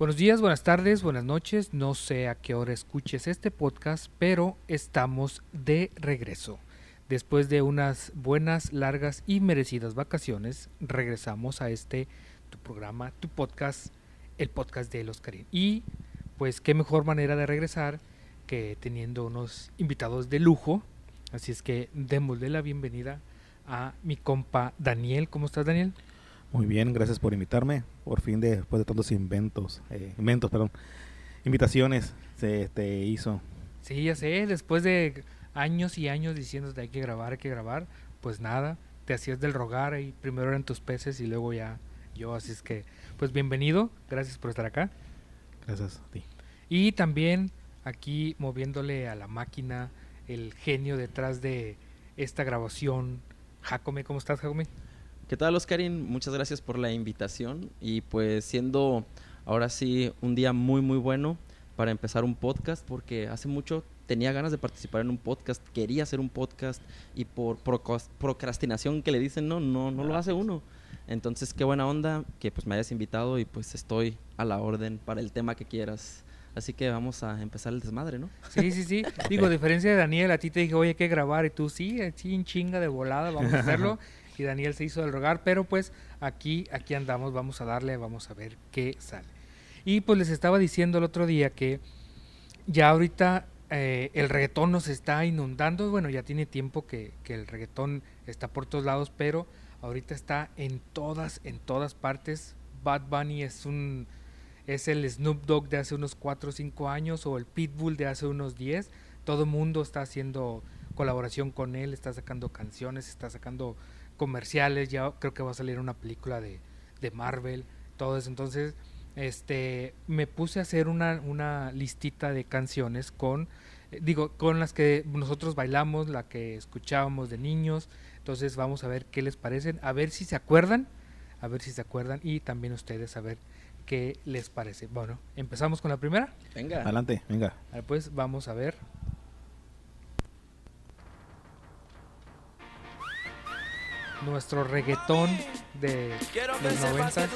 Buenos días, buenas tardes, buenas noches. No sé a qué hora escuches este podcast, pero estamos de regreso. Después de unas buenas, largas y merecidas vacaciones, regresamos a este tu programa, tu podcast, el podcast de los Karim. Y pues qué mejor manera de regresar que teniendo unos invitados de lujo. Así es que démosle la bienvenida a mi compa Daniel. ¿Cómo estás, Daniel? Muy bien, gracias por invitarme. Por fin, de- después de tantos inventos, eh, inventos, perdón, invitaciones, se te hizo. Sí, ya sé, después de años y años diciendo hay que grabar, hay que grabar, pues nada, te hacías del rogar y primero eran tus peces y luego ya yo, así es que, pues bienvenido, gracias por estar acá. Gracias a ti. Y también aquí moviéndole a la máquina el genio detrás de esta grabación. Jacome, ¿cómo estás, Jacome? ¿Qué tal, Oscarín? Muchas gracias por la invitación y pues siendo ahora sí un día muy muy bueno para empezar un podcast porque hace mucho tenía ganas de participar en un podcast, quería hacer un podcast y por procrastinación que le dicen no, no, no lo hace uno. Entonces, qué buena onda que pues me hayas invitado y pues estoy a la orden para el tema que quieras. Así que vamos a empezar el desmadre, ¿no? Sí, sí, sí. Digo, a diferencia de Daniel, a ti te dije, oye, hay que grabar. Y tú, sí, sí, en chinga de volada, vamos a hacerlo. Y Daniel se hizo del rogar. Pero pues aquí, aquí andamos, vamos a darle, vamos a ver qué sale. Y pues les estaba diciendo el otro día que ya ahorita eh, el reggaetón nos está inundando. Bueno, ya tiene tiempo que, el reggaetón está por todos lados, pero ahorita está en todas, en todas partes. Bad Bunny es un es el Snoop Dogg de hace unos 4 o 5 años o el Pitbull de hace unos 10. Todo mundo está haciendo colaboración con él, está sacando canciones, está sacando comerciales, ya creo que va a salir una película de, de Marvel, todo eso. Entonces, este, me puse a hacer una, una listita de canciones con, eh, digo, con las que nosotros bailamos, la que escuchábamos de niños. Entonces, vamos a ver qué les parecen, a ver si se acuerdan, a ver si se acuerdan y también ustedes a ver qué les parece. Bueno, empezamos con la primera. Venga. Adelante, venga. A ver, pues vamos a ver. Nuestro reggaetón de los 90.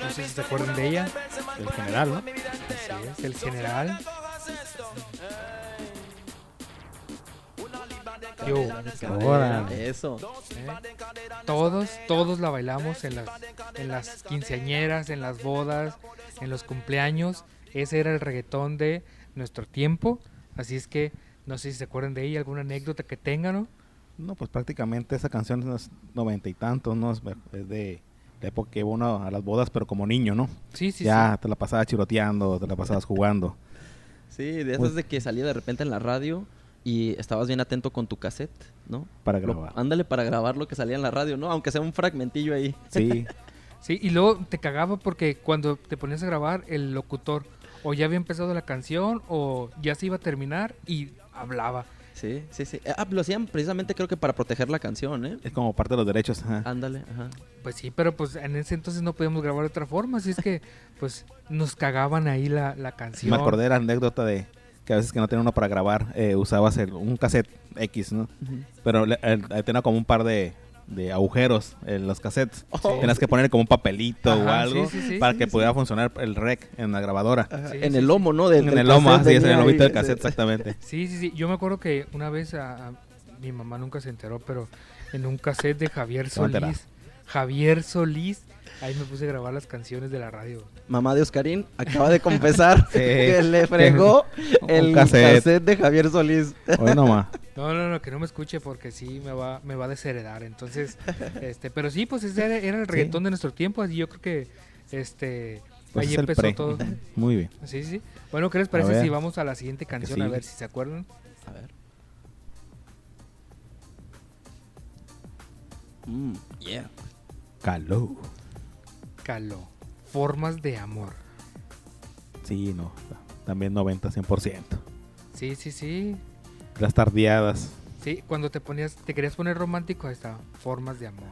No sé si se acuerdan de ella. El general, ¿no? Así es, el general. Yo. Eso. ¿eh? Todos, todos la bailamos en las, en las quinceañeras, en las bodas, en los cumpleaños. Ese era el reggaetón de nuestro tiempo. Así es que no sé si se acuerdan de ella, alguna anécdota que tengan, ¿no? No, pues prácticamente esa canción es noventa y tantos, ¿no? Es es de la época que iba uno a las bodas, pero como niño, ¿no? Sí, sí, ya te la pasabas chiroteando, te la pasabas jugando. Sí, de esas Pues- de que salía de repente en la radio y estabas bien atento con tu cassette, ¿no? Para Lo- grabar. ándale para grabar lo que salía en la radio, ¿no? Aunque sea un fragmentillo ahí. Sí, Sí, y luego te cagaba porque cuando te ponías a grabar, el locutor o ya había empezado la canción o ya se iba a terminar y hablaba. Sí, sí, sí. Ah, lo hacían precisamente creo que para proteger la canción, ¿eh? es como parte de los derechos. ajá. Ándale, ajá. Pues sí, pero pues en ese entonces no podíamos grabar de otra forma, así es que pues nos cagaban ahí la, la canción. Me acordé de la anécdota de que a veces que no tenía uno para grabar, eh, usabas el- un cassette X, ¿no? Pero le- el- eh, tenía como un par de, de agujeros en los cassettes. Oh. Tenías que poner como un papelito o algo sí, sí, sí. para Sí, que sí. pudiera funcionar el rec en la grabadora. Sí, en sí, el sí. lomo, ¿no? Del- en del el lomo, así es, en el lomito del cassette, exactamente. Sí, sí, sí. Yo me acuerdo que una vez a, a- mi mamá nunca se enteró, pero en un cassette de Javier. Solís, Javier Solís, ahí me puse a grabar las canciones de la radio. Mamá de Oscarín acaba de confesar Sí. que le fregó el cassette. cassette. de Javier Solís. Hoy nomás. No, no, no, que no me escuche porque sí me va, me va a desheredar. Entonces, este, pero sí, pues ese era, era el Sí. reggaetón de nuestro tiempo. Y yo creo que este Pues ahí empezó pre. todo. Muy bien. Sí, sí. Bueno, ¿qué les parece si vamos a la siguiente canción a ver si se acuerdan? A ver. Mm, yeah. Caló. Caló. Formas de amor. Sí, no. También 90, 100%. Sí, sí, sí. Las tardeadas. Sí, cuando te ponías, te querías poner romántico, ahí está. Formas de amor.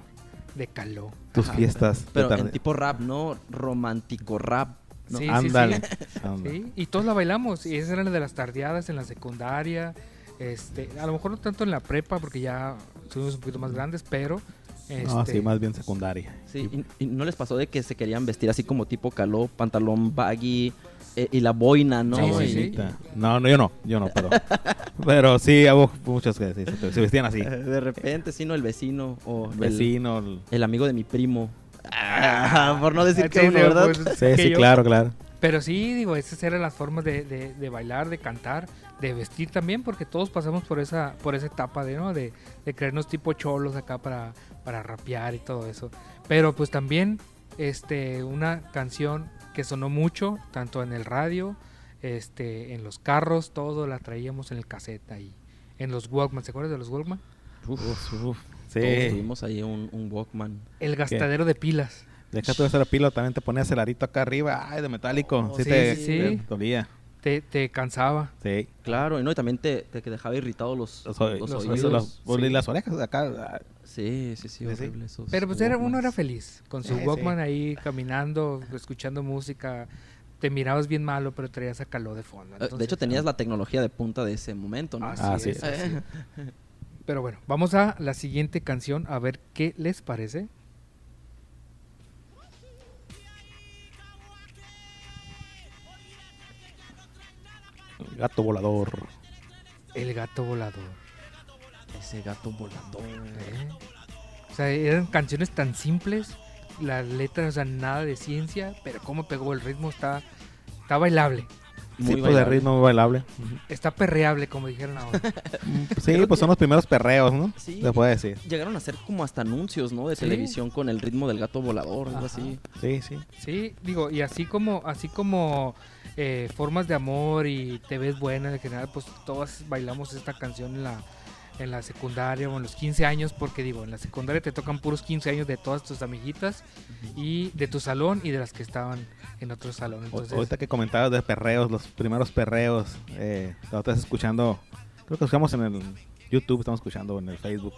De caló. Tus Ajá, fiestas. Pero tarde. en tipo rap, ¿no? Romántico rap. ¿no? Sí, sí, Ándale. sí. Sí, y todos la bailamos. Y esas eran de las tardeadas en la secundaria. Este, a lo mejor no tanto en la prepa, porque ya somos un poquito más grandes, pero No, Este, sí, más bien secundaria. Sí, y, y no les pasó de que se querían vestir así como tipo caló, pantalón baggy eh, y la boina, ¿no? Sí, sí, Y-. No, no, yo no, yo no, pero, pero sí, hago muchos que se, se vestían así. De repente, sí, no, el vecino o el, Vecino. el- el amigo de mi primo. Ah, por no decir que Sí, uno, ¿verdad? pues, Sí, que sí, yo- claro, claro. Pero sí, digo, esas eran las formas de, de- de bailar, de cantar, de vestir también, porque todos pasamos por esa, por esa etapa de, ¿no? De, de creernos tipo cholos acá para, para rapear y todo eso. Pero pues también, este, una canción que sonó mucho, tanto en el radio, este, en los carros, todo la traíamos en el cassette ahí. En los Walkman, ¿se acuerdan de los Walkman? Uf, Uf, sí. Todos tuvimos ahí un, un Walkman. El gastadero de pilas. Deja tú de ser pilo, también te ponías el arito acá arriba, ay, de metálico. Oh, sí, sí, te, sí, te sí. dolía. Te, te cansaba. Sí. Claro, y no, y también te, te que dejaba irritados los, Los, los los- oídos. los- los- sí. y las orejas acá. ah, Sí, sí, sí, horrible esos Pero pues era, uno era feliz, con su Sí, sí. Walkman ahí caminando, escuchando música. Te mirabas bien malo, pero traías a calor de fondo. Eh, de hecho, tenías la tecnología de punta de ese momento, ¿no? Así Así es, es. así es. Pero bueno, vamos a la siguiente canción a ver qué les parece. Gato volador. El gato volador. Ese gato volador. ¿eh? O sea, eran canciones tan simples, la letra, o sea, nada de ciencia, pero cómo pegó el ritmo, está, está bailable, Muy sí, pues de ritmo muy bailable. está perreable, como dijeron ahora. Sí, pues son los primeros perreos, ¿no? Sí. Se puede decir. Llegaron a hacer como hasta anuncios, ¿no? De Sí. televisión con el ritmo del gato volador, algo así. Sí, sí. Sí, digo, y así como, así como eh, formas de amor y te ves buena en general, pues todas bailamos esta canción en la, en la secundaria o en los 15 años, porque digo, en la secundaria te tocan puros 15 años de todas tus amiguitas y de tu salón y de las que estaban en otro salón. O- Ahorita que comentabas de perreos, los primeros perreos, eh, estás escuchando, creo que escuchamos en el YouTube, estamos escuchando en el Facebook,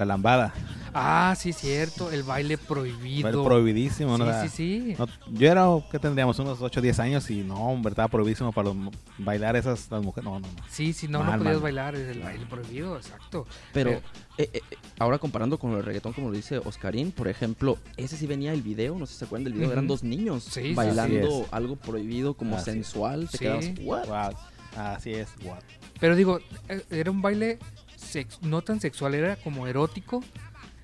la lambada, ah, sí, cierto, el baile prohibido. Baile prohibidísimo, ¿no? Sí, sí, sí. no- yo era, ¿qué tendríamos? Unos 8 o 10 años y no, hombre, estaba prohibidísimo para los bailar esas las mujeres, no, no, no. Sí, sí, no, no podías mal. bailar, es el baile prohibido, exacto. Pero Pero- eh, eh, ahora comparando con el reggaetón, como lo dice Oscarín, por ejemplo, ese sí venía el video, no sé si se acuerdan del video, eran dos niños Sí, bailando sí. algo prohibido, como Así es. sensual. Te Sí. quedabas, ¿what? Wow, así es, wow. Pero digo, eh, era un baile sex- no tan sexual, era como erótico,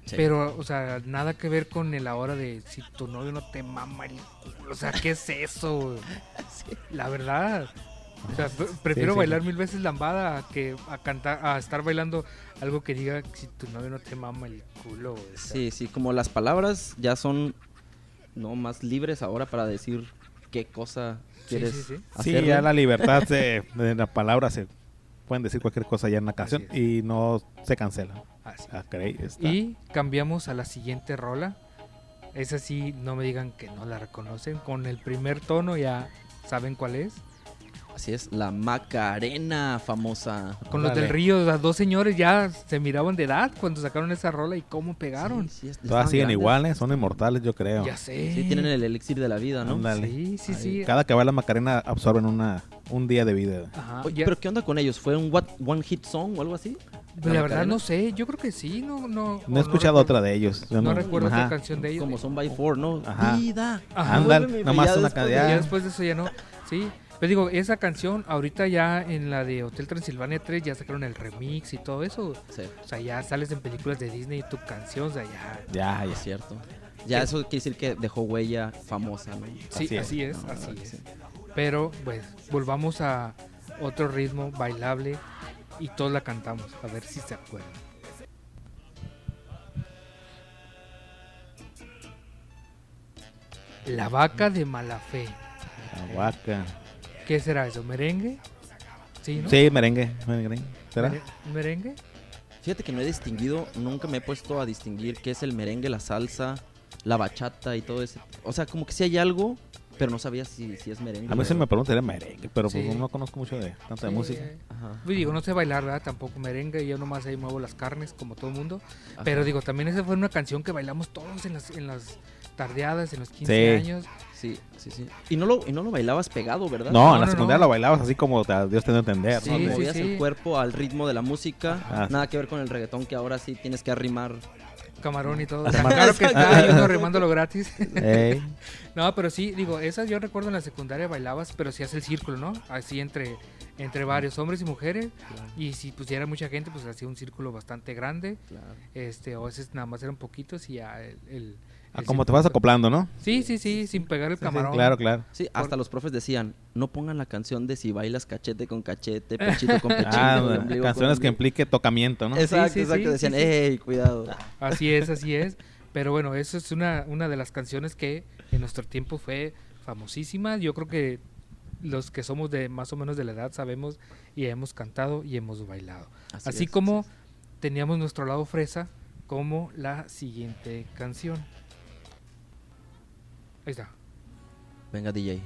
Sí. pero, o sea, nada que ver con el ahora de si tu novio no te mama el culo. O sea, ¿qué es eso? La verdad. O sea, pre- prefiero sí. bailar mil veces lambada a que a cantar, a estar bailando algo que diga si tu novio no te mama el culo. o sea. Sí, sí, como las palabras ya son no más libres ahora para decir qué cosa Sí, quieres sí, sí. Ya la libertad se- de la palabra se pueden decir cualquier cosa ya en la canción y no se cancela. Así. Ah. Y cambiamos a la siguiente rola. Esa sí, no me digan que no la reconocen. Con el primer tono ya saben cuál es. Así es, la Macarena famosa. Con los del río, los dos señores ya se miraban de edad cuando sacaron esa rola y cómo pegaron. Sí, sí, es- Todas siguen grandes. iguales, son inmortales, yo creo. Ya sé. Sí, tienen el elixir de la vida, ¿no? Ándale. Sí, sí, sí. Cada que baila Macarena absorben una, un día de vida. Ajá, Oye, pero ¿qué onda con ellos? ¿Fue un what- one hit song o algo así? la, verdad no sé, yo creo que sí, no, no. No he escuchado otra de ellos. Yo No recuerdo Ajá. otra canción de ellos. Como son by four, ¿no? Ajá. Vida. Ajá. Ándale, nomás una cadena. Ya después de eso ya no. Sí. Pero digo, esa canción, ahorita ya en la de Hotel Transilvania 3 ya sacaron el remix y todo eso. Sí, O sea, ya sales en películas de Disney y tu canción, o sea, ya. Ya, ya. es cierto. Ya eso quiere decir que dejó huella famosa, ¿no? Sí, Así así es. No, así es. sí. Pero, pues, volvamos a otro ritmo bailable y todos la cantamos, a ver si se acuerdan. La vaca de mala fe. La vaca. ¿Qué será eso? ¿Merengue? Sí, ¿no? Sí, merengue. merengue. ¿Será? Mere- ¿Merengue? Fíjate que no he distinguido, nunca me he puesto a distinguir qué es el merengue, la salsa, la bachata y todo ese. O sea, como que sí hay algo, pero no sabía si, si es merengue. A mí se me pregunta era merengue, pero pues no conozco mucho de tanta de Sí, música. eh, Ajá. pues digo, no sé bailar, ¿verdad? Tampoco merengue, yo nomás ahí muevo las carnes como todo el mundo. Ajá. Pero digo, también esa fue una canción que bailamos todos en las, en las tardeadas, en los 15 Sí. años. Sí, sí, sí. Y no lo, y no lo bailabas pegado, ¿verdad? No, No, en la no, secundaria no. lo bailabas así como te- Dios te dio a entender. Sí, ¿no? Movías sí. el cuerpo al ritmo de la música. Ajá. Nada que ver con el reggaetón que ahora sí tienes que arrimar camarón y todo. O Ah, sea, camarón. claro que está y uno remándolo gratis. Ey, No, pero sí, digo, esas yo recuerdo en la secundaria bailabas, pero sí hace el círculo, ¿no? Así entre, entre varios hombres y mujeres. Y si pusiera mucha gente, pues hacía un círculo bastante grande. Claro. Este, o a veces nada más eran poquitos y ya el... el- ah, como te vas acoplando, ¿no? Sí, sí, sí, sin pegar el Sí, sí, camarón. claro, claro. Sí, hasta los profes decían, no pongan la canción de si bailas cachete con cachete, pechito con pechito. Ah, canciones con que ombligo". implique tocamiento, ¿no? Exacto, Sí, sí, exacto. sí, Decían, sí, sí. ¡ey, cuidado! Así es, así es. Pero bueno, eso es una, una de las canciones que en nuestro tiempo fue famosísima. Yo creo que los que somos de más o menos de la edad sabemos y hemos cantado y hemos bailado. Así, es, como así teníamos nuestro lado fresa como la siguiente canción. Ahí está. es. Venga, DJ.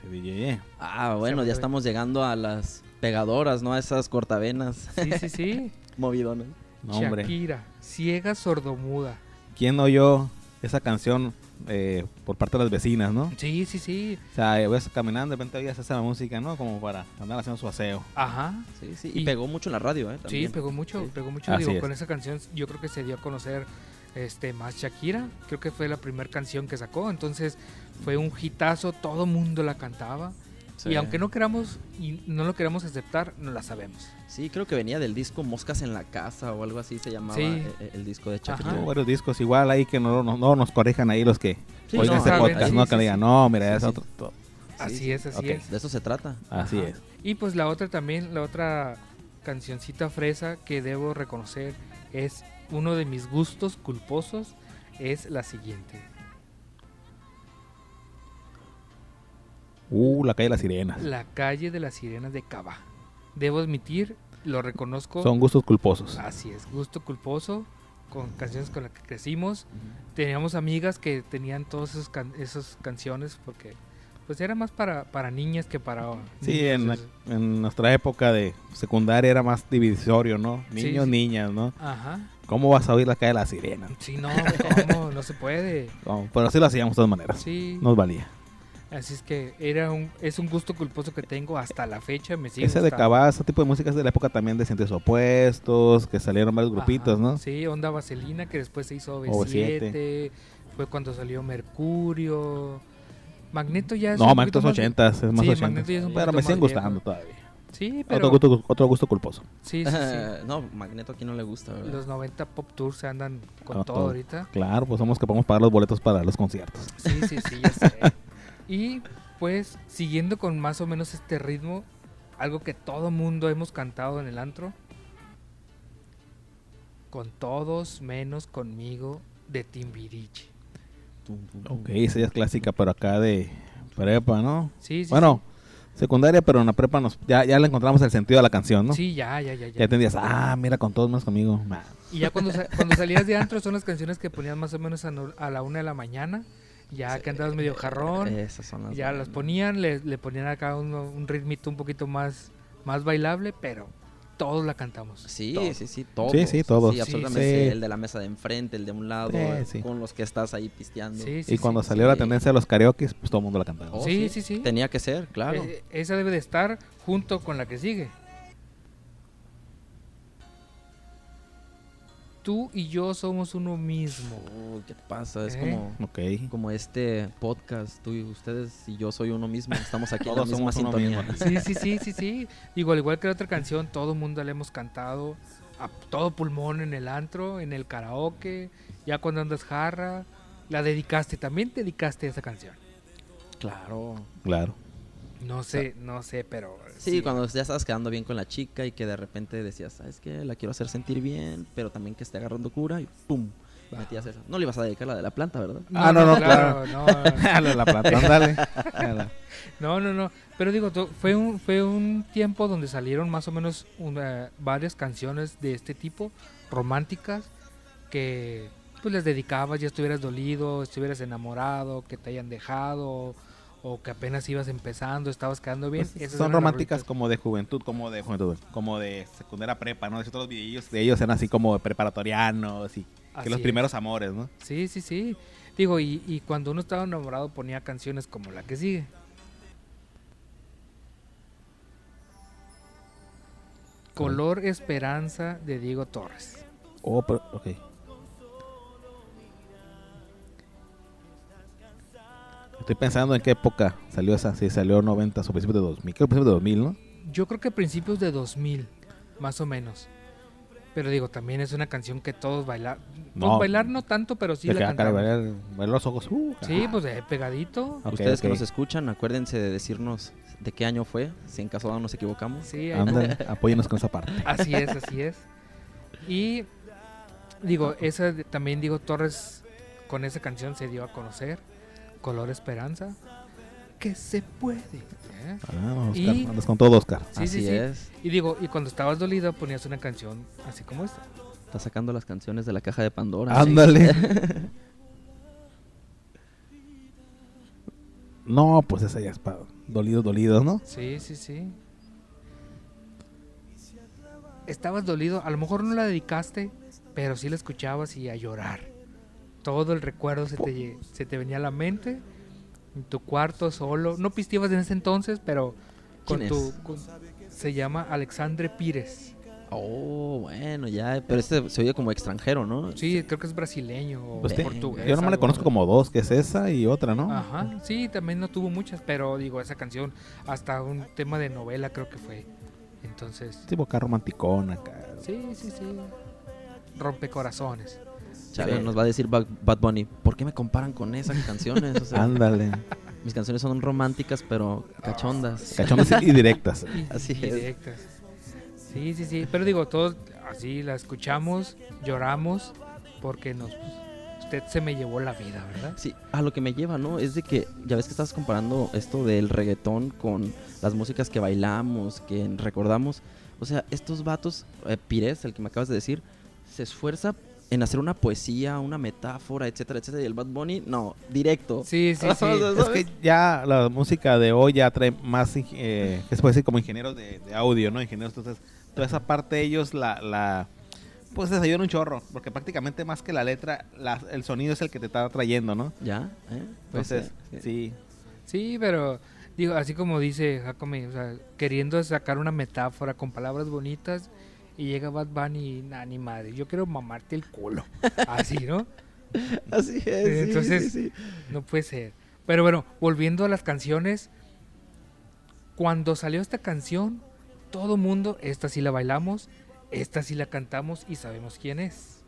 Sí, DJ. Ah, bueno, ya estamos llegando a las pegadoras, ¿no? A esas cortavenas Sí, sí, sí. movidonas. No, hombre. Shakira, ciega sordomuda. ¿Quién oyó esa canción eh, por parte de las vecinas, no? Sí, sí, sí. O sea, eh, vas caminando, de repente oías esa música, ¿no? Como para andar haciendo su aseo. Ajá. Sí, sí. Y- Y, pegó mucho en la radio, ¿eh? Sí, pegó mucho, Sí. pegó mucho. Así Digo, es. con esa canción yo creo que se dio a conocer este más Shakira. Creo que fue la primera canción que sacó. Entonces fue un hitazo, todo mundo la cantaba. Sí. Y aunque no queramos y no lo queramos aceptar, no la sabemos. Sí, creo que venía del disco Moscas en la Casa o algo así se llamaba Sí. eh, eh, el, disco de Shakira. Tuvo varios discos, igual ahí que no, no, no nos corrijan ahí los que Sí, oigan no, este podcast, sí, ¿no? sí, que digan, no, mira, Sí, es sí. otro. Así Sí, es, así ok. es. De eso se trata. Así Ajá. es. Y pues la otra también, la otra cancioncita fresa que debo reconocer es uno de mis gustos culposos es la siguiente. Uh, la calle de las sirenas. La calle de las sirenas de Cava. Debo admitir, lo reconozco. Son gustos culposos. Así es, gusto culposo con canciones con las que crecimos. Teníamos amigas que tenían todas esas, can- esas canciones porque pues era más para, para niñas que para Sí, en, la- eso. en nuestra época de secundaria era más divisorio, ¿no? Sí, Niños, sí. niñas, ¿no? Ajá. ¿Cómo vas a oír la calle de las sirenas? Sí, no, ¿cómo? No se puede. No, pero sí lo hacíamos de todas maneras. Sí. Nos valía. Así es que era un, es un gusto culposo que tengo hasta la fecha. Me sigue Ese de gustando. Cabaz, ese tipo de música es de la época también de Cientes Opuestos, que salieron varios grupitos, Ajá, ¿no? Sí, Onda Vaselina, que después se hizo OV7. OV7. Fue cuando salió Mercurio. Magneto ya es No, un Magneto es poquito más- 80, es más Sí, 80. Magneto ya es un Pero me siguen gustando todavía. Sí, pero... Otro gusto, otro gusto culposo. Sí, sí, sí. no, Magneto aquí no le gusta, ¿verdad? Los 90 Pop Tours se andan con Ah, todo todo. ahorita. Claro, pues somos que podemos pagar los boletos para los conciertos. Sí, sí, sí, ya sé. Y pues, siguiendo con más o menos este ritmo, algo que todo mundo hemos cantado en el antro. Con todos menos conmigo de Timbiriche. Ok, esa ya es clásica, pero acá de prepa, ¿no? Sí, sí. bueno, secundaria, pero en la prepa nos, ya, ya le encontramos el sentido a la canción, ¿no? Sí, ya, ya, ya. ya. Ya entendías, ah, mira, con todos menos conmigo. Nah. Y ya cuando, sa- cuando salías de antro son las canciones que ponías más o menos a, no- a la una de la mañana. Ya que andabas medio jarrón. Esas son las ya las ponían, le, le ponían acá un, un ritmito un poquito más, más bailable, pero todos la cantamos. Sí, Todos. sí, sí, todos. Sí, sí, todos. Sí, absolutamente. Sí. sí, El de la mesa de enfrente, el de un lado, Sí, sí. con los que estás ahí pisteando. Sí, sí, y cuando sí. salió la tendencia de los karaoke, pues todo el mundo la cantaba. Oh, Sí, sí, sí. Tenía que ser, claro. Eh, esa debe de estar junto con la que sigue. Tú y yo somos uno mismo. Uy, ¿Qué pasa? Es Eh. como, Ok. como este podcast. Tú y ustedes y yo soy uno mismo. Estamos aquí en la Todos misma somos uno sintonía. mismo. Sí, sí, sí, sí, sí. Digo, al igual que la otra canción, todo el mundo la hemos cantado a todo pulmón en el antro, en el karaoke, ya cuando andas jarra. La dedicaste, también te dedicaste a esa canción. Claro. Claro. No sé, no sé, pero... Sí, cuando ya estabas quedando bien con la chica y que de repente decías, ¿sabes qué? La quiero hacer sentir bien, pero también que esté agarrando cura y ¡pum! Metías esa. No le ibas a dedicar la de la planta, ¿verdad? Ah, no, no, no, Dale la plata, ándale. Dale. no, no, no. Pero digo, fue un, fue un tiempo donde salieron más o menos una- varias canciones de este tipo, románticas, que pues les dedicabas, ya estuvieras dolido, estuvieras enamorado, que te hayan dejado, o que apenas ibas empezando, estabas quedando bien. Pues, Esas son románticas como de juventud, como de juventud, como de secundaria prepa, ¿no? De todos los videillos de ellos eran así como preparatorianos y Así que los es. primeros amores, ¿no? Sí, sí, sí. Digo, y, y cuando uno estaba enamorado ponía canciones como la que sigue. Color Esperanza de Diego Torres. Oh, pero, ok. Estoy pensando en qué época salió esa. Sí, salió 90 o principios de 2000. Creo que principios de 2000, ¿no? Yo creo que principios de 2000, más o menos. Pero digo, también es una canción que todos bailar. No. bailar no tanto, pero sí de la acá cantamos. bailar, bailar los ojos. uh, Sí, ah. pues eh, pegadito. Ok, Ustedes que nos escuchan, acuérdense de decirnos de qué año fue, si en caso nos equivocamos. Sí, ahí- Ándale, apóyenos con esa parte. así es, así es. Y digo, esa también digo Torres con esa canción se dio a conocer. Color Esperanza. Que se puede. ¿eh? Ah, Oscar, Y- andas con todo, Oscar. Sí, Así sí, sí. es. Y digo, y cuando estabas dolido ponías una canción así como esta. Está sacando las canciones de la caja de Pandora. Ándale. no, pues esa ya es para dolidos, dolidos, ¿no? Sí, sí, sí. Estabas dolido, a lo mejor no la dedicaste, pero sí la escuchabas y a llorar. Todo el recuerdo se te, se te venía a la mente, en tu cuarto solo. No pisteabas en ese entonces, pero con ¿Quién tu... es? con- se llama Alexandre Pires. Oh, bueno, ya. Pero este se oye como extranjero, ¿no? Sí, creo que es brasileño o Pues portugués. yo nomás le conozco como dos, que es esa y otra, ¿no? Ajá, sí, también no tuvo muchas, pero digo, esa canción, hasta un tema de novela creo que fue. Entonces, Tipo acá romanticón acá. sí, sí, sí. Rompecorazones. Chale, Sí. nos va a decir Bad Bad Bunny, ¿por qué me comparan con esas canciones? O sea, Ándale. mis canciones son románticas, pero cachondas. Cachondas y directas. Así y es. directas. Sí, sí, sí. Pero digo, todos así la escuchamos, lloramos, porque nos, usted se me llevó la vida, ¿verdad? Sí, a lo que me lleva, ¿no? Es de que ya ves que estás comparando esto del reggaetón con las músicas que bailamos, que recordamos. O sea, estos vatos, eh, Pires, el que me acabas de decir, se esfuerza en hacer una poesía, una metáfora, etcétera, etcétera. Y el Bad Bunny, no, directo. Sí, sí, sí. Es que ya la música de hoy ya trae más, eh, ¿qué se puede decir? Como ingenieros de, de audio, ¿no? Ingenieros, entonces, toda esa parte ellos la, la pues les ayudan un chorro, porque prácticamente más que la letra, la- el sonido es el que te está trayendo, ¿no? ¿Ya? ¿Eh? Puede Entonces, ser, sí. Sí, pero digo, así como dice Jacome, o sea, queriendo sacar una metáfora con palabras bonitas y llega Bad Bunny y nah, ni madre, yo quiero mamarte el culo. Así, ¿no? Así es. sí, Entonces- sí, sí. No puede ser. Pero bueno, volviendo a las canciones, cuando salió esta canción, todo mundo, esta sí la bailamos, esta sí la cantamos y sabemos quién es.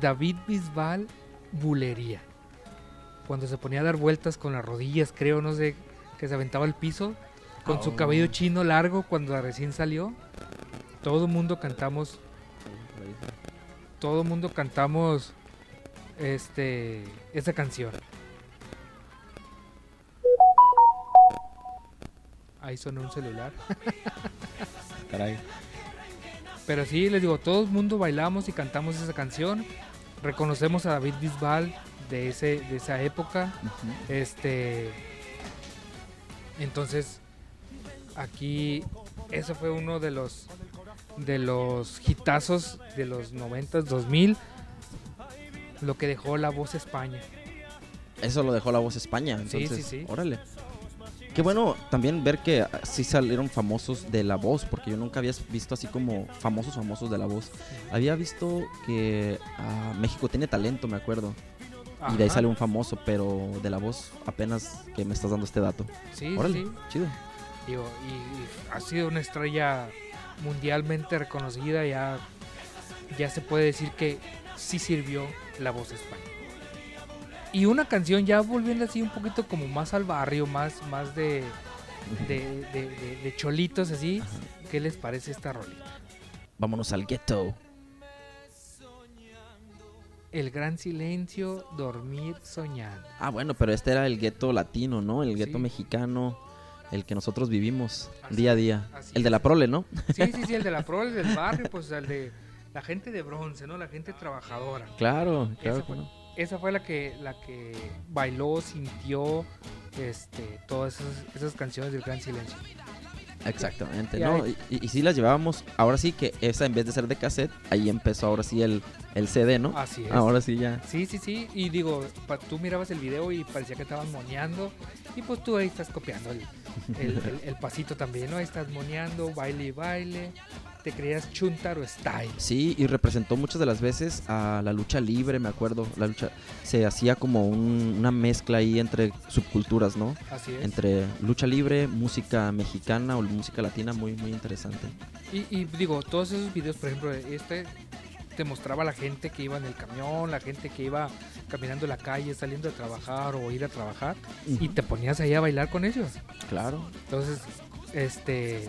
David Bisbal Bulería. Cuando se ponía a dar vueltas con las rodillas, creo, no sé, que se aventaba al piso, con su Oh. cabello chino largo cuando recién salió. Todo el mundo cantamos, todo el mundo cantamos este esa canción. Ahí sonó un celular. Caray. Pero sí, les digo, todo el mundo bailamos y cantamos esa canción. Reconocemos a David Bisbal de ese de esa época. Este. Entonces, aquí, eso fue uno de los de los hitazos de los 90s, 2000, lo que dejó la voz España. Eso lo dejó la voz España. Entonces, sí, sí. Órale. Qué bueno también ver que sí salieron famosos de la voz, porque yo nunca había visto así como famosos famosos de la voz. Había visto que ah, México tiene talento, me acuerdo. Y de ahí sale un famoso, pero de la voz apenas que me estás dando este dato. Sí, Órale, sí. chido. Digo, y, y ha sido una estrella mundialmente reconocida. Ya, ya se puede decir que sí sirvió la voz España. Y una canción ya volviendo así un poquito como más al barrio, más, más de, de, de- de- de cholitos así. Ajá. ¿Qué les parece esta rolita? Vámonos al ghetto. El gran silencio, dormir soñando. Ah, bueno, pero este era el gueto latino, ¿no? El gueto Sí. mexicano, el que nosotros vivimos Así día a día. El de la prole, ¿no? Sí, sí, sí, el de la pro, el del barrio, pues el de la gente de bronce, ¿no? La gente trabajadora. Claro, Esa claro. que fue, no. esa fue la que la que bailó, sintió este todas esas, esas canciones del gran silencio. Exactamente, Y ¿no? Y, y sí las llevábamos, ahora sí que esa en vez de ser de cassette, ahí empezó ahora sí el, el CD, ¿no? Así es. Ahora sí ya. Sí, sí, sí. Y digo, pa- tú mirabas el video y parecía que estaban moneando. Y pues tú ahí estás copiando el, el- el- el pasito también, ¿no? Ahí estás moneando, baile y baile. Te creías Chuntaro Style. Sí, y representó muchas de las veces a la lucha libre, me acuerdo. La lucha se hacía como un- una mezcla ahí entre subculturas, ¿no? Así es. Entre lucha libre, música mexicana o música latina, muy, muy interesante. Y, y digo, todos esos videos, por ejemplo, este te mostraba la gente que iba en el camión, la gente que iba caminando la calle, saliendo a trabajar o ir a trabajar, y te ponías ahí a bailar con ellos. Claro. Entonces, este,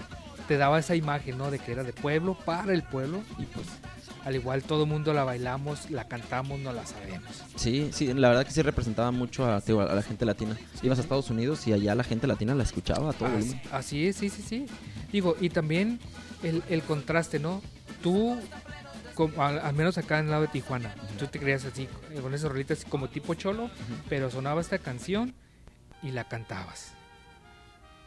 te daba esa imagen, ¿no? De que era de pueblo para el pueblo y pues al igual todo el mundo la bailamos, la cantamos, no la sabemos. Sí, sí, la verdad que sí representaba mucho a, digo, a la gente latina. Ibas a Estados Unidos y allá la gente latina la escuchaba a todo Así, volumen. así es, sí, sí, sí. Digo, y también el, el contraste, ¿no? Tú, como, al, al menos acá en el lado de Tijuana, tú te creías así, eh, con esas rolitas como tipo cholo, pero sonaba esta canción y la cantabas.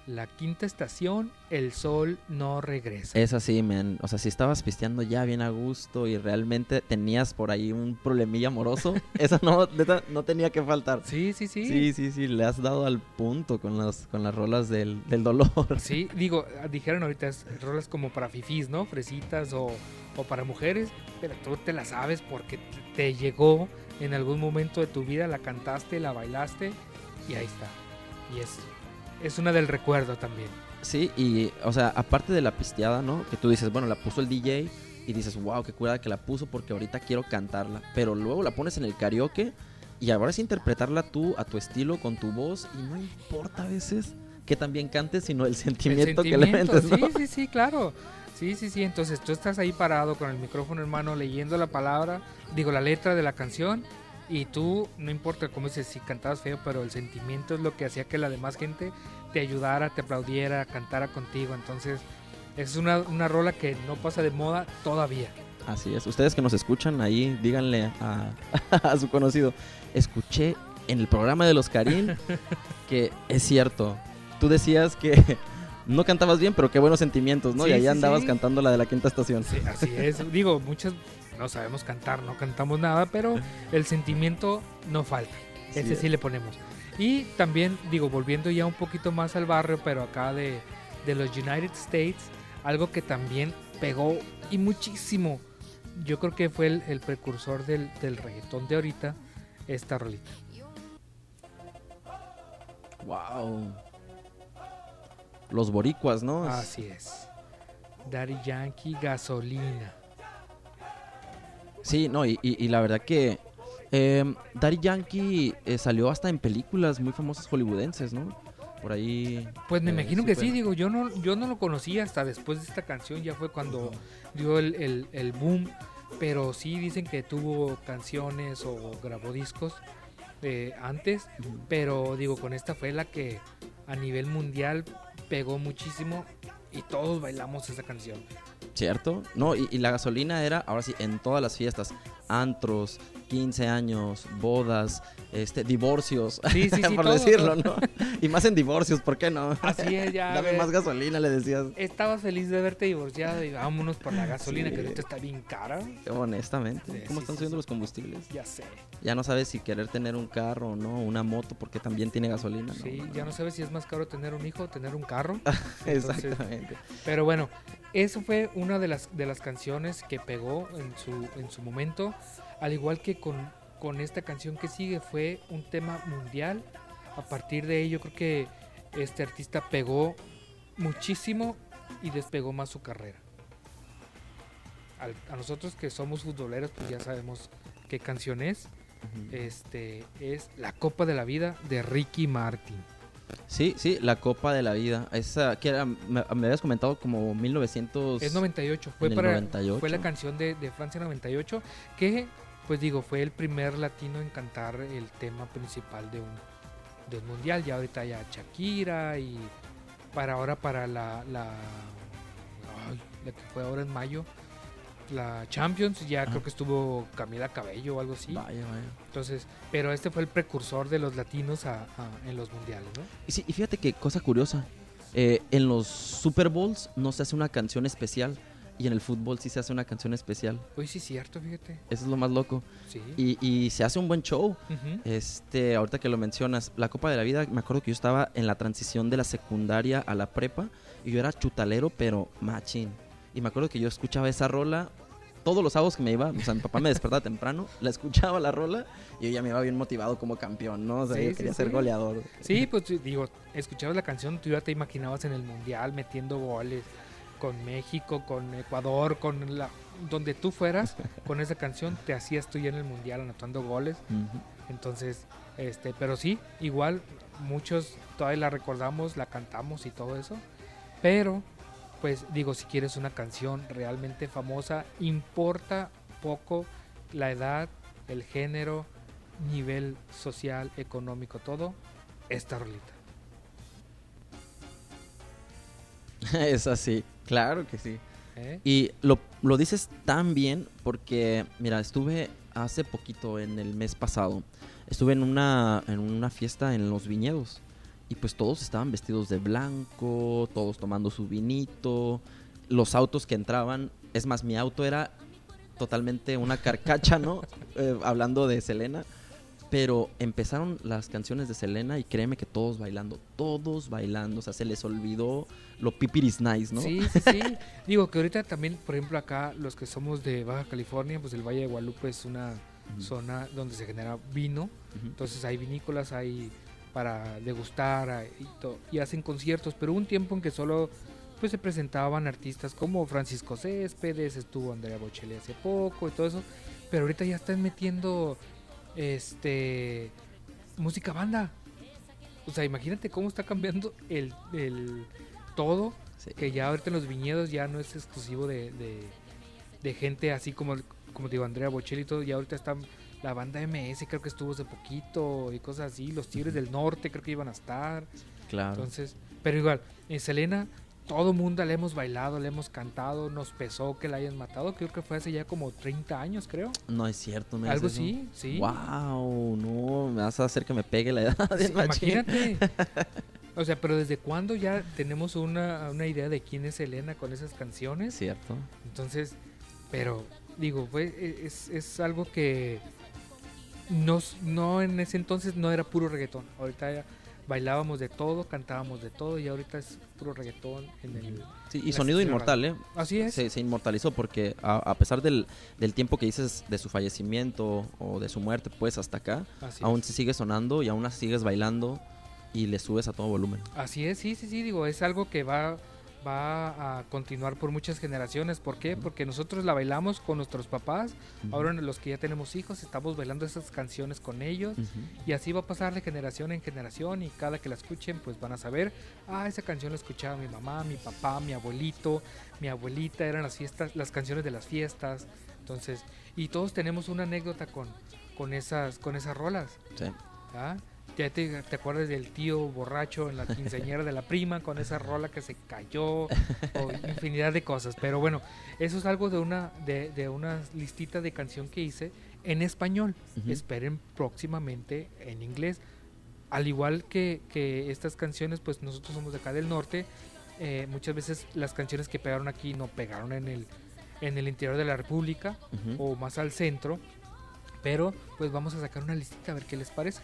La quinta estación, el sol no regresa. Es así, man. O sea, si estabas pisteando ya bien a gusto y realmente tenías por ahí un problemilla amoroso, esa no, neta, no tenía que faltar. Sí, sí, sí. Sí, sí, sí, le has dado al punto con las, con las rolas del, del dolor. Sí, digo, dijeron ahorita es rolas como para fifís, ¿no? Fresitas o, o para mujeres, pero tú te la sabes porque te- te llegó en algún momento de tu vida, la cantaste, la bailaste y ahí está. Y es, es una del recuerdo también. Sí, y, o sea, aparte de la pisteada, ¿no? Que tú dices, bueno, la puso el DJ y dices, wow, qué curada que la puso porque ahorita quiero cantarla. Pero luego la pones en el karaoke y ahora es interpretarla tú a tu estilo, con tu voz y no importa a veces que también cantes, sino el El sentimiento, que le metes, ¿no? Sí, sí, sí, claro. Sí, sí, sí. Entonces tú estás ahí parado con el micrófono en mano leyendo la palabra, digo, la letra de la canción. Y tú, no importa cómo dices, si cantabas feo, pero el sentimiento es lo que hacía que la demás gente te ayudara, te aplaudiera, cantara contigo. Entonces, es una, una rola que no pasa de moda todavía. Así es. Ustedes que nos escuchan ahí, díganle a, a su conocido. Escuché en el programa de los Karim que es cierto. Tú decías que no cantabas bien, pero qué buenos sentimientos, ¿no? Sí, y ahí sí, andabas sí. cantando la de la quinta estación. Sí, así es. Digo, muchas no sabemos cantar, no cantamos nada, pero el sentimiento no falta. Ese Sí. le ponemos. Y también, digo, volviendo ya un poquito más al barrio, pero acá de, de los United States, algo que también pegó y muchísimo. Yo creo que fue el, el precursor del, del reggaetón de ahorita, esta rolita. Wow. Los boricuas, ¿no? Así es. Daddy Yankee, gasolina. Sí, no, y, y- y la verdad que eh, Daddy Yankee eh, salió hasta en películas muy famosas hollywoodenses, ¿no? Por ahí. Pues me eh, imagino que sí, digo, yo no, yo no lo conocí hasta después de esta canción, ya fue cuando dio el, el- el boom, pero sí dicen que tuvo canciones o grabó discos eh, antes, pero digo, con esta fue la que a nivel mundial pegó muchísimo y todos bailamos esa canción. ¿Cierto? No, y, la gasolina era, ahora sí, en todas las fiestas, antros, 15 años, bodas, este, divorcios, Sí, sí, sí, por todo, decirlo, todo. ¿no? Y más en divorcios, ¿por qué no? Así es, ya. Dame ves, más gasolina, le decías. Estabas feliz de haberte divorciado y vámonos por la gasolina que ahorita está bien cara. Honestamente, ¿cómo están subiendo los combustibles? Ya sé. Ya no sabes si querer tener un carro o no, una moto, porque también tiene gasolina, ¿no? Sí, ya no sabes si es más caro tener un hijo o tener un carro. Entonces, Exactamente. Pero bueno, eso fue una de las, de las canciones que pegó en su, en su momento. Al igual que con, con esta canción que sigue, fue un tema mundial. A partir de ello, creo que este artista pegó muchísimo y despegó más su carrera. Al- a nosotros que somos futboleros, pues ya sabemos qué canción es. Este es La Copa de la Vida de Ricky Martin. Sí, sí, la Copa de la Vida. Esa que era, me, me habías comentado como 1900. Es 98, fue, para, 98. fue la canción de, de Francia 98, que pues digo, fue el primer latino en cantar el tema principal de un, de un mundial. Ya ahorita ya Shakira y para ahora para la, la, ay, la que fue ahora en mayo, la Champions, ya creo que estuvo Camila Cabello o algo así. Vaya, vaya. Entonces, pero este fue el precursor de los latinos a- a- en los mundiales, ¿no? Y, sí, y fíjate que cosa curiosa. eh, en los Super Bowls no se hace una canción especial. Y en el fútbol sí se hace una canción especial. Hoy sí es cierto, fíjate. Eso es lo más loco. Sí. Y, y se hace un buen show. Este, ahorita que lo mencionas, la Copa de la Vida, me acuerdo que yo estaba en la transición de la secundaria a la prepa y yo era chutalero, pero machín. Y me acuerdo que yo escuchaba esa rola todos los sábados que me iba, o sea, mi papá me despertaba temprano, la escuchaba la rola y yo ya me iba bien motivado como campeón, ¿no? O sea, Sí, yo sí, quería ser sí. goleador. Sí, pues digo, escuchabas la canción, tú ya te imaginabas en el mundial metiendo goles con México, con Ecuador, con la donde tú fueras con esa canción te hacías tú ya en el mundial anotando goles. Entonces, este, pero sí, igual muchos todavía la recordamos, la cantamos y todo eso. Pero, pues digo, si quieres una canción realmente famosa, importa poco la edad, el género, nivel social, económico, todo, esta rolita. es así, claro que sí. ¿eh? Y lo, lo dices tan bien porque, mira, estuve hace poquito, en el mes pasado, estuve en una, en una fiesta en los viñedos y pues todos estaban vestidos de blanco, todos tomando su vinito, los autos que entraban, es más, mi auto era totalmente una carcacha, ¿no? Eh, hablando de Selena. Pero empezaron las canciones de Selena y créeme que todos bailando, todos bailando, o sea, se les olvidó lo pipiris nice, ¿no? Sí, sí, sí. Digo que ahorita también, por ejemplo, acá los que somos de Baja California, pues el Valle de Guadalupe es una zona donde se genera vino. Entonces hay vinícolas, hay para degustar hay- y, to- y hacen conciertos, pero un tiempo en que solo pues se presentaban artistas como Francisco Céspedes, estuvo Andrea Bocelli hace poco y todo eso, pero ahorita ya están metiendo este música banda. O sea, imagínate cómo está cambiando el, el todo, Sí. que ya ahorita en los viñedos ya no es exclusivo de, de, de gente así como, como digo, Andrea Bocelli y todo, ya ahorita está la banda MS, creo que estuvo hace poquito y cosas así, los Tigres del Norte creo que iban a estar, Claro. entonces, pero igual, en Selena, todo mundo le hemos bailado, le hemos cantado, nos pesó que la hayan matado, creo que fue hace ya como 30 años, creo, No es cierto, me algo ¿no? así, sí. Wow, no, me vas a hacer que me pegue la edad. Sí, imagínate. O sea, pero ¿desde cuándo ya tenemos una, una idea de quién es Selena con esas canciones? Cierto. Entonces, pero digo, fue, e, es, es algo que nos, no en ese entonces no era puro reggaetón. Ahorita ya bailábamos de todo, cantábamos de todo y ahorita es puro reggaetón en el... Sí, y sonido inmortal, ¿eh? Así es. Se, se inmortalizó porque a, a pesar del, del tiempo que dices de su fallecimiento o de su muerte, pues hasta acá, Así aún es. se sigue sonando y aún así sigues bailando y le subes a todo volumen. Así es, sí, sí, sí, digo, es algo que va, va a continuar por muchas generaciones. ¿Por qué? Porque nosotros la bailamos con nuestros papás, ahora los que ya tenemos hijos estamos bailando esas canciones con ellos. Y así va a pasar de generación en generación y cada que la escuchen pues van a saber, ah, esa canción la escuchaba mi mamá, mi papá, mi abuelito, mi abuelita, eran las fiestas, las canciones de las fiestas. Entonces, y todos tenemos una anécdota con, con esas, con esas rolas. Sí. ¿ah? Ya te, te acuerdas del tío borracho en la quinceañera de la prima con esa rola que se cayó o infinidad de cosas. Pero bueno, eso es algo de una, de, de una listita de canción que hice en español. Esperen próximamente en inglés. Al igual que, que estas canciones, pues nosotros somos de acá del norte. eh, muchas veces las canciones que pegaron aquí no pegaron en el, en el interior de la República o más al centro. Pero pues vamos a sacar una listita a ver qué les parece.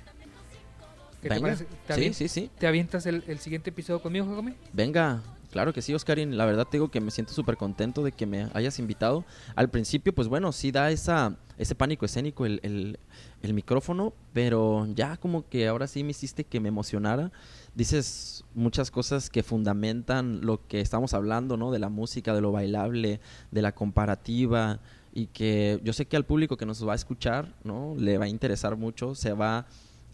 ¿Qué te Venga. parece? ¿Te, Sí, sí, sí. ¿Te avientas el, el siguiente episodio conmigo, Jacome? Venga, claro que sí, Oscarín. La verdad te digo que me siento súper contento de que me hayas invitado. Al principio, pues bueno, sí da esa, ese pánico escénico el, el- el micrófono, pero ya como que ahora sí me hiciste que me emocionara. Dices muchas cosas que fundamentan lo que estamos hablando, ¿no? De la música, de lo bailable, de la comparativa y que yo sé que al público que nos va a escuchar, ¿no? Le va a interesar mucho, se va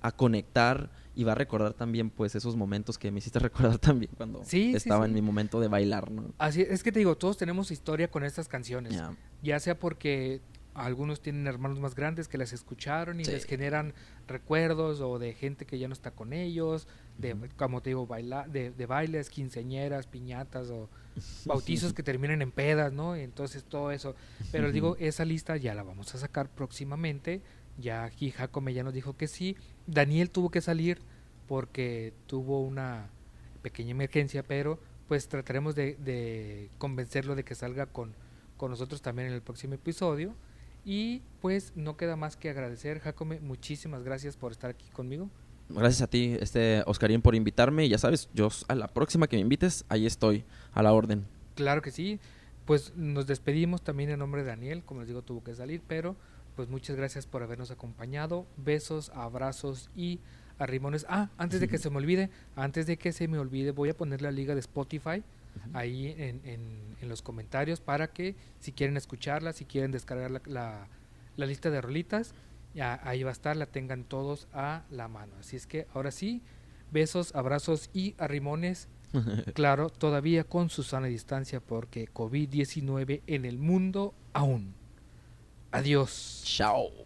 a conectar y va a recordar también pues esos momentos que me hiciste recordar también cuando Sí, estaba sí. en mi momento de bailar, ¿no? Así es que te digo, todos tenemos historia con estas canciones. Ya. Ya sea porque algunos tienen hermanos más grandes que las escucharon y les generan recuerdos o de gente que ya no está con ellos, de, como te digo, baila, de, de bailes, quinceañeras, piñatas o bautizos que terminan en pedas, ¿no? Entonces todo eso. Pero les digo, esa lista ya la vamos a sacar próximamente. Ya aquí Jacome ya nos dijo que sí. Daniel tuvo que salir porque tuvo una pequeña emergencia, pero pues trataremos de, de convencerlo de que salga con, con nosotros también en el próximo episodio. Y pues no queda más que agradecer, Jacome, muchísimas gracias por estar aquí conmigo. Gracias a ti, este Oscarín, por invitarme. Y ya sabes, yo a la próxima que me invites, ahí estoy, a la orden. Claro que sí. pues nos despedimos también en nombre de Daniel, como les digo, tuvo que salir, pero pues muchas gracias por habernos acompañado. Besos, abrazos y arrimones. Ah, antes de que se me olvide, antes de que se me olvide, voy a poner la liga de Spotify ahí en, en- en los comentarios para que si quieren escucharla, si quieren descargar la, la- la lista de rolitas, ya ahí va a estar, la tengan todos a la mano. Así es que ahora sí, besos, abrazos y arrimones. Claro, todavía con su sana distancia porque COVID-19 en el mundo aún. Adiós. Chao.